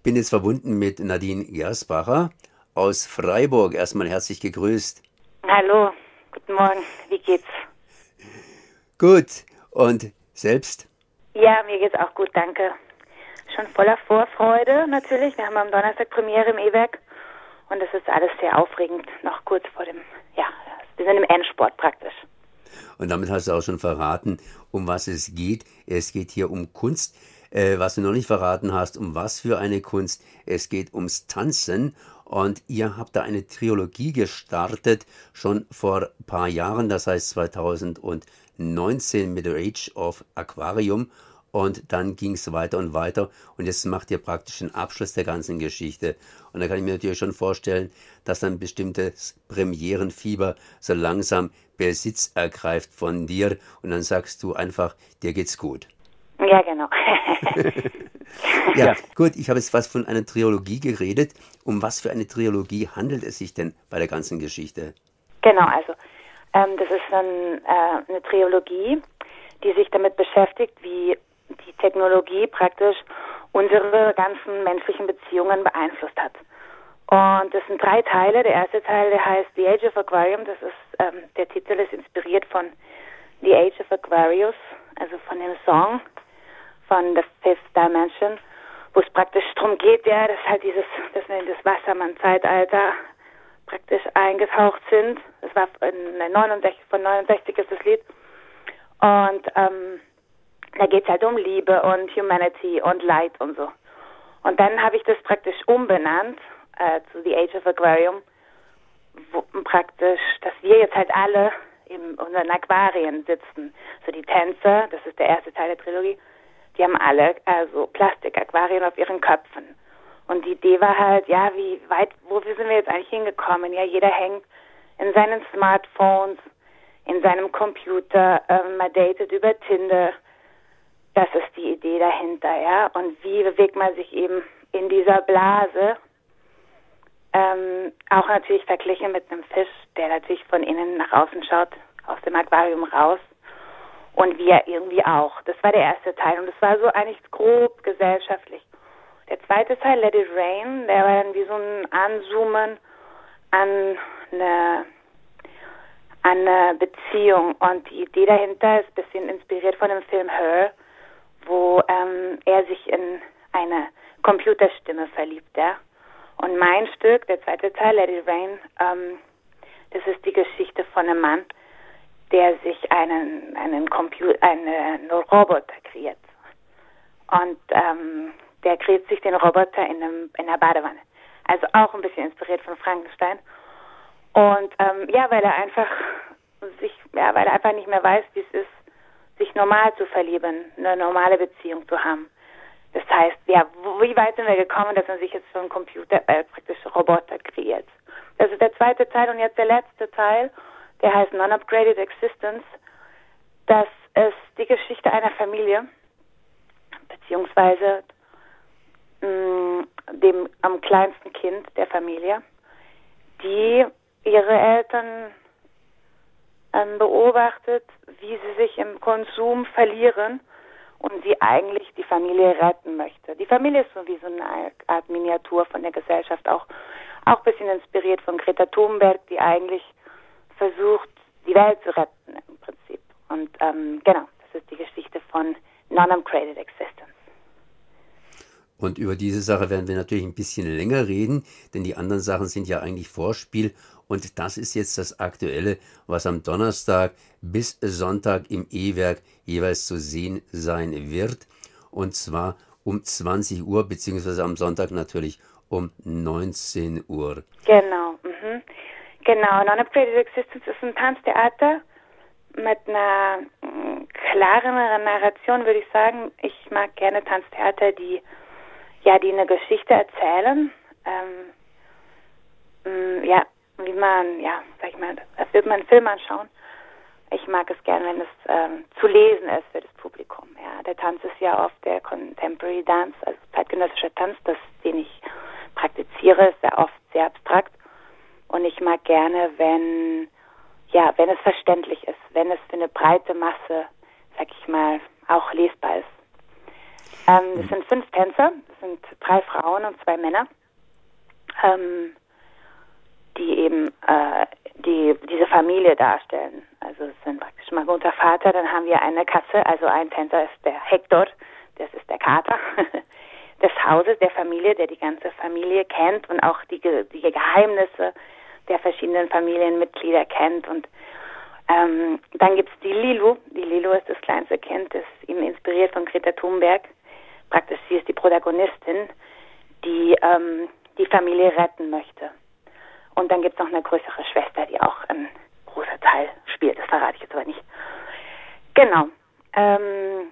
Ich bin jetzt verbunden mit Nadine Gersbacher aus Freiburg. Erstmal herzlich gegrüßt. Hallo, guten Morgen. Wie geht's? Gut. Und selbst? Ja, mir geht's auch gut, danke. Schon voller Vorfreude natürlich. Wir haben am Donnerstag Premiere im E-Werk und es ist alles sehr aufregend, noch kurz vor dem, ja, wir sind im Endsport praktisch. Und damit hast du auch schon verraten, um was es geht. Es geht hier um Kunst. Äh, was du noch nicht verraten hast, um was für eine Kunst. Es geht ums Tanzen. Und ihr habt da eine Trilogie gestartet, schon vor ein paar Jahren, das heißt 2019 mit The Age of Aquarium. Und dann ging es weiter und weiter. Und jetzt macht ihr praktisch den Abschluss der ganzen Geschichte. Und da kann ich mir natürlich schon vorstellen, dass dann bestimmtes Premierenfieber so langsam Besitz ergreift von dir. Und dann sagst du einfach, dir geht's gut. Ja, genau. ja, ja, gut, ich habe jetzt was von einer Trilogie geredet. Um was für eine Trilogie handelt es sich denn bei der ganzen Geschichte? Genau, also ähm, das ist ein, äh, eine Trilogie, die sich damit beschäftigt, wie die Technologie praktisch unsere ganzen menschlichen Beziehungen beeinflusst hat. Und das sind drei Teile. Der erste Teil, der heißt The Age of Aquarium. Das ist ähm, der Titel ist inspiriert von The Age of Aquarius, also von dem Song von The Fifth Dimension, wo es praktisch darum geht, ja, dass halt dieses, wir in das Wassermann-Zeitalter praktisch eingetaucht sind. Das war in 69, von 69 ist das Lied. Und ähm, da geht es halt um Liebe und Humanity und Light und so. Und dann habe ich das praktisch umbenannt äh, zu The Age of Aquarium, wo, praktisch, dass wir jetzt halt alle in unseren Aquarien sitzen. So die Tänzer, das ist der erste Teil der Trilogie, die haben alle also Plastikaquarien auf ihren Köpfen. Und die Idee war halt, ja, wie weit, wo sind wir jetzt eigentlich hingekommen? Ja, jeder hängt in seinen Smartphones, in seinem Computer, ähm, man datet über Tinder. Das ist die Idee dahinter, ja. Und wie bewegt man sich eben in dieser Blase? Ähm, auch natürlich verglichen mit einem Fisch, der natürlich von innen nach außen schaut, aus dem Aquarium raus und wir irgendwie auch. Das war der erste Teil und das war so eigentlich grob gesellschaftlich. Der zweite Teil, Let It Rain, der war dann wie so ein Anzoomen an eine, an eine Beziehung und die Idee dahinter ist ein bisschen inspiriert von dem Film Her, wo ähm, er sich in eine Computerstimme verliebt, ja. Und mein Stück, der zweite Teil, Let It Rain, ähm, das ist die Geschichte von einem Mann, der sich einen, einen Computer, einen Roboter kreiert. Und ähm, der kreiert sich den Roboter in, einem, in einer Badewanne. Also auch ein bisschen inspiriert von Frankenstein. Und ähm, ja, weil er einfach sich, ja, weil er einfach nicht mehr weiß, wie es ist, sich normal zu verlieben, eine normale Beziehung zu haben. Das heißt, ja, wie weit sind wir gekommen, dass man sich jetzt so ein Computer, äh, praktisch Roboter kreiert. Das ist der zweite Teil und jetzt der letzte Teil der heißt Non-Upgraded Existence. Das ist die Geschichte einer Familie, beziehungsweise mh, mm, dem am kleinsten Kind der Familie, die ihre Eltern ähm, beobachtet, wie sie sich im Konsum verlieren und sie eigentlich die Familie retten möchte. Die Familie ist so wie so eine Art Miniatur von der Gesellschaft, auch, auch ein bisschen inspiriert von Greta Thunberg, die eigentlich versucht, die Welt zu retten im Prinzip. Und ähm, genau, das ist die Geschichte von Non-Upgraded Existence. Und über diese Sache werden wir natürlich ein bisschen länger reden, denn die anderen Sachen sind ja eigentlich Vorspiel. Und das ist jetzt das Aktuelle, was am Donnerstag bis Sonntag im E-Werk jeweils zu sehen sein wird. Und zwar um 20 Uhr, beziehungsweise am Sonntag natürlich um 19 Uhr. Genau. Mhm. Genau, Non-Upgraded Existence ist ein Tanztheater mit einer mm, klareren Narration, würde ich sagen. Ich mag gerne Tanztheater, die ja, die eine Geschichte erzählen. Ähm, mm, ja, wie man, ja, sag ich mal, als würde man einen Film anschauen. Ich mag es gerne, wenn es ähm, zu lesen ist für das Publikum. Ja, der Tanz ist ja oft der Contemporary Dance, also zeitgenössischer Tanz, das, den ich praktiziere, ist sehr oft sehr abstrakt. Und ich mag gerne, wenn, ja, wenn es verständlich ist, wenn es für eine breite Masse, sag ich mal, auch lesbar ist. Ähm, das sind fünf Tänzer, das sind drei Frauen und zwei Männer, ähm, die eben äh, die, diese Familie darstellen. Also es sind praktisch mal Mutter, Vater, dann haben wir eine Katze, also ein Tänzer ist der Hector, das ist der Kater des Hauses, der Familie, der die ganze Familie kennt und auch die, die Geheimnisse der verschiedenen Familienmitglieder kennt. Und ähm, dann gibt es die Lilu. Die Lilu ist das kleinste Kind, das ihm inspiriert von Greta Thunberg. Praktisch sie ist die Protagonistin, die ähm, die Familie retten möchte. Und dann gibt es noch eine größere Schwester, die auch ein großer Teil spielt. Das verrate ich jetzt aber nicht. Genau. Ähm,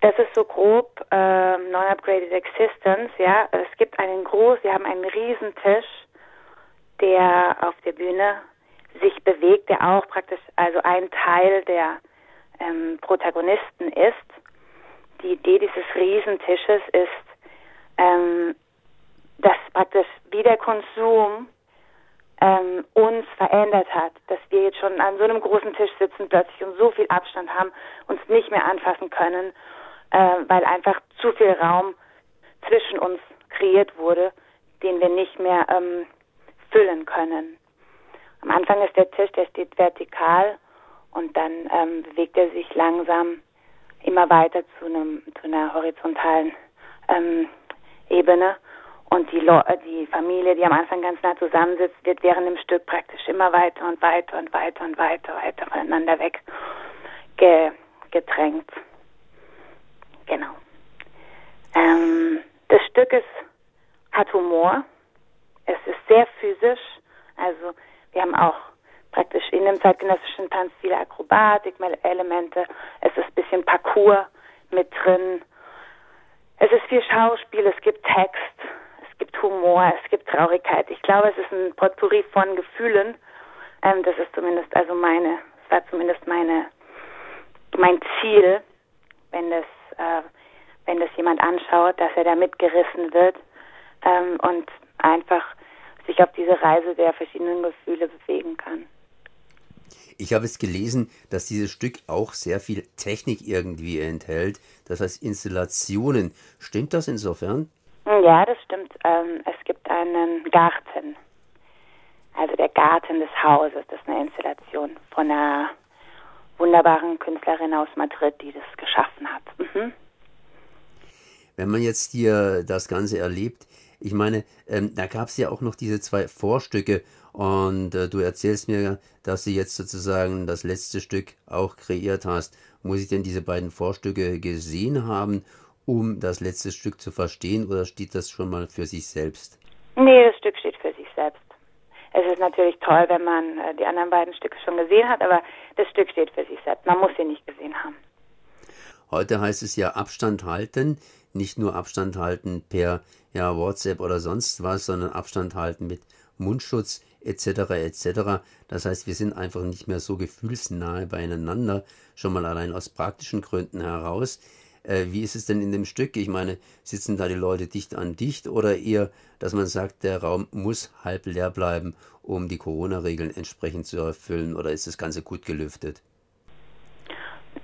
das ist so grob ähm, Non-Upgraded Existence, ja. Es gibt einen groß, wir haben einen Riesentisch, der auf der Bühne sich bewegt, der auch praktisch also ein Teil der ähm, Protagonisten ist. Die Idee dieses Riesentisches ist, ähm, dass praktisch wie der Konsum ähm, uns verändert hat, dass wir jetzt schon an so einem großen Tisch sitzen plötzlich und so viel Abstand haben, uns nicht mehr anfassen können, äh, weil einfach zu viel Raum zwischen uns kreiert wurde, den wir nicht mehr ähm, füllen können. Am Anfang ist der Tisch, der steht vertikal und dann ähm, bewegt er sich langsam immer weiter zu, einem, zu einer horizontalen ähm, Ebene. Und die, äh, die Familie, die am Anfang ganz nah zusammensitzt, wird während dem Stück praktisch immer weiter und weiter und weiter und weiter, weiter voneinander weg ge gedrängt. Genau. Ähm, das Stück ist, hat Humor. Es ist sehr physisch. Also wir haben auch praktisch in dem zeitgenössischen Tanz viele Akrobatik-Elemente. Es ist ein bisschen Parcours mit drin. Es ist viel Schauspiel, es gibt Text, es gibt Humor, es gibt Traurigkeit. Ich glaube, es ist ein Potpourri von Gefühlen. Ähm, das ist zumindest also meine, das war zumindest meine, mein Ziel, wenn das, äh, wenn das jemand anschaut, dass er da mitgerissen wird ähm, und einfach sich auf diese Reise der verschiedenen Gefühle bewegen kann. Ich habe es gelesen, dass dieses Stück auch sehr viel Technik irgendwie enthält, das heißt Installationen. Stimmt das insofern? Ja, das stimmt. Ähm, es gibt einen Garten, also der Garten des Hauses. Das ist eine Installation von einer wunderbaren Künstlerin aus Madrid, die das geschaffen hat. Mhm. Wenn man jetzt hier das Ganze erlebt, ich meine, ähm, da gab es ja auch noch diese zwei Vorstücke und äh, du erzählst mir, dass du jetzt sozusagen das letzte Stück auch kreiert hast. Muss ich denn diese beiden Vorstücke gesehen haben, um das letzte Stück zu verstehen oder steht das schon mal für sich selbst? Nee, das Stück steht für sich selbst. Es ist natürlich toll, wenn man äh, die anderen beiden Stücke schon gesehen hat, aber das Stück steht für sich selbst. Man muss sie nicht gesehen haben. Heute heißt es ja Abstand halten, nicht nur Abstand halten per ja, WhatsApp oder sonst was, sondern Abstand halten mit Mundschutz etc. etc. Das heißt, wir sind einfach nicht mehr so gefühlsnahe beieinander, schon mal allein aus praktischen Gründen heraus. Äh, wie ist es denn in dem Stück? Ich meine, sitzen da die Leute dicht an dicht oder eher, dass man sagt, der Raum muss halb leer bleiben, um die Corona-Regeln entsprechend zu erfüllen oder ist das Ganze gut gelüftet?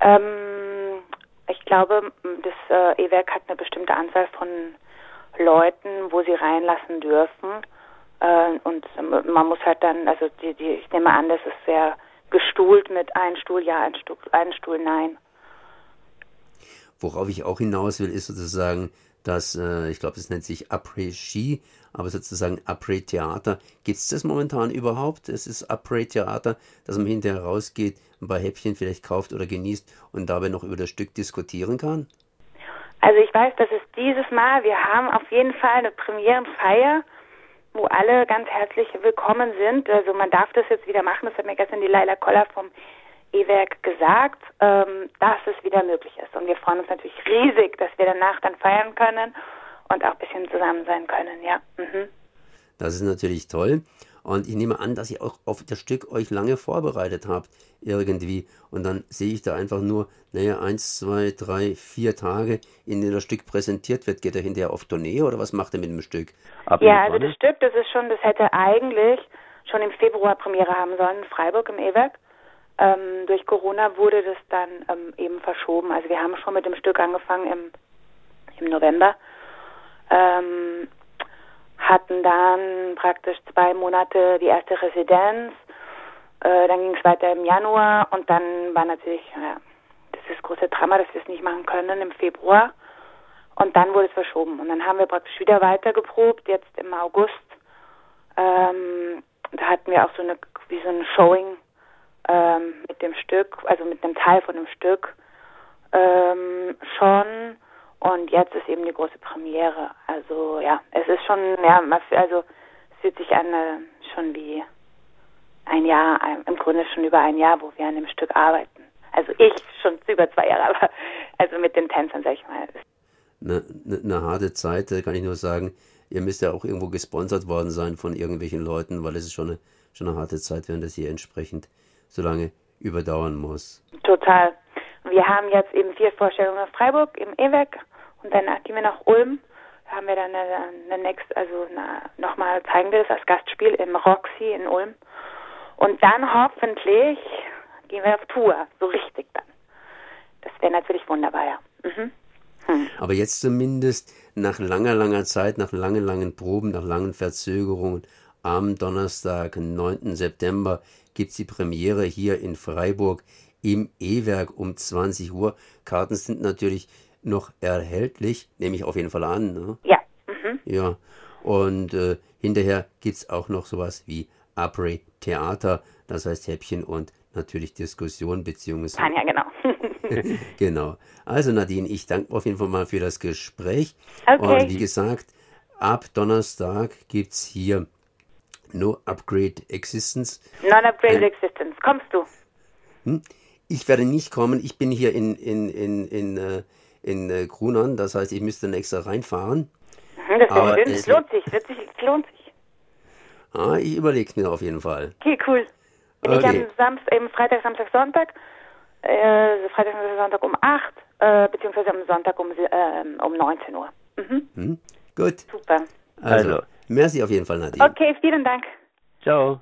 Ähm, ich glaube, das äh, E-Werk hat eine bestimmte Anzahl von Leuten, wo sie reinlassen dürfen. Äh, und man muss halt dann, also die, die, ich nehme an, das ist sehr gestuhlt mit ein Stuhl ja, ein Stuhl, ein Stuhl nein. Worauf ich auch hinaus will, ist sozusagen, dass, äh, ich glaube, es nennt sich Après-Ski, aber sozusagen Après-Theater. Gibt es das momentan überhaupt? Es ist Après-Theater, dass man hinterher rausgeht, ein paar Häppchen vielleicht kauft oder genießt und dabei noch über das Stück diskutieren kann? Also ich weiß, dass es dieses Mal, wir haben auf jeden Fall eine Premierenfeier, wo alle ganz herzlich willkommen sind. Also man darf das jetzt wieder machen, das hat mir gestern die Laila Koller vom E-Werk gesagt, ähm, dass es wieder möglich ist. Und wir freuen uns natürlich riesig, dass wir danach dann feiern können und auch ein bisschen zusammen sein können, ja. Mhm. Das ist natürlich toll. Und ich nehme an, dass ihr auch auf das Stück euch lange vorbereitet habt, irgendwie. Und dann sehe ich da einfach nur, naja, eins, zwei, drei, vier Tage, in denen das Stück präsentiert wird. Geht er hinterher auf Tournee oder was macht er mit dem Stück? Ab ja, also das Stück, das ist schon, das hätte eigentlich schon im Februar Premiere haben sollen in Freiburg im E-Werk. Ähm, durch Corona wurde das dann ähm, eben verschoben. Also wir haben schon mit dem Stück angefangen im, im November, ähm, hatten dann praktisch zwei Monate die erste Residenz, äh, dann ging es weiter im Januar und dann war natürlich ja, das ist das große Drama, dass wir es nicht machen können im Februar. Und dann wurde es verschoben. Und dann haben wir praktisch wieder weiter geprobt, jetzt im August. Ähm, da hatten wir auch so eine, wie so ein Showing ähm, mit dem Stück, also mit einem Teil von dem Stück ähm, schon. Und jetzt ist eben die große Premiere. Also ja, es ist schon, ja, also es fühlt sich an äh, schon wie ein Jahr, im Grunde schon über ein Jahr, wo wir an dem Stück arbeiten. Also ich schon über zwei Jahre, aber also mit den Tänzern, sag ich mal. Eine, eine, eine harte Zeit, kann ich nur sagen. Ihr müsst ja auch irgendwo gesponsert worden sein von irgendwelchen Leuten, weil es ist schon eine, schon eine harte Zeit, wenn das hier entsprechend so lange überdauern muss. Total. Wir haben jetzt eben vier Vorstellungen auf Freiburg im E-Werk und dann gehen wir nach Ulm. Da haben wir dann eine, eine next, also nochmal zeigen wir das als Gastspiel im Roxy in Ulm. Und dann hoffentlich gehen wir auf Tour, so richtig dann. Das wäre natürlich wunderbar, ja. Mhm. Hm. Aber jetzt zumindest nach langer, langer Zeit, nach langen, langen Proben, nach langen Verzögerungen, am Donnerstag, 9. September, gibt es die Premiere hier in Freiburg im E-Werk um 20 Uhr. Karten sind natürlich noch erhältlich, nehme ich auf jeden Fall an. Ne? Ja. Mhm. Ja. Und äh, hinterher gibt es auch noch sowas wie Après Theater, das heißt Häppchen und natürlich Diskussion beziehungsweise. Tanja, genau. genau. Also Nadine, ich danke auf jeden Fall mal für das Gespräch. Okay. Und wie gesagt, ab Donnerstag gibt es hier No Upgrade Existence. Non-Upgrade Existence. Kommst du? Hm? Ich werde nicht kommen. Ich bin hier in, in, in, in, äh, in äh, Grunern. Das heißt, ich müsste extra reinfahren. Mhm, das, Aber schön. Es lohnt sich. Es lohnt sich. Ah, ich überlege es mir auf jeden Fall. Okay, cool. Bin okay. ich am Samstag, eben Freitag, Samstag, Sonntag, äh, Freitag, Samstag, Sonntag um 8, äh, beziehungsweise am Sonntag um, äh, um 19 Uhr. Mhm. Hm, gut. Super. Also, merci auf jeden Fall, Nadine. Okay, vielen Dank. Ciao.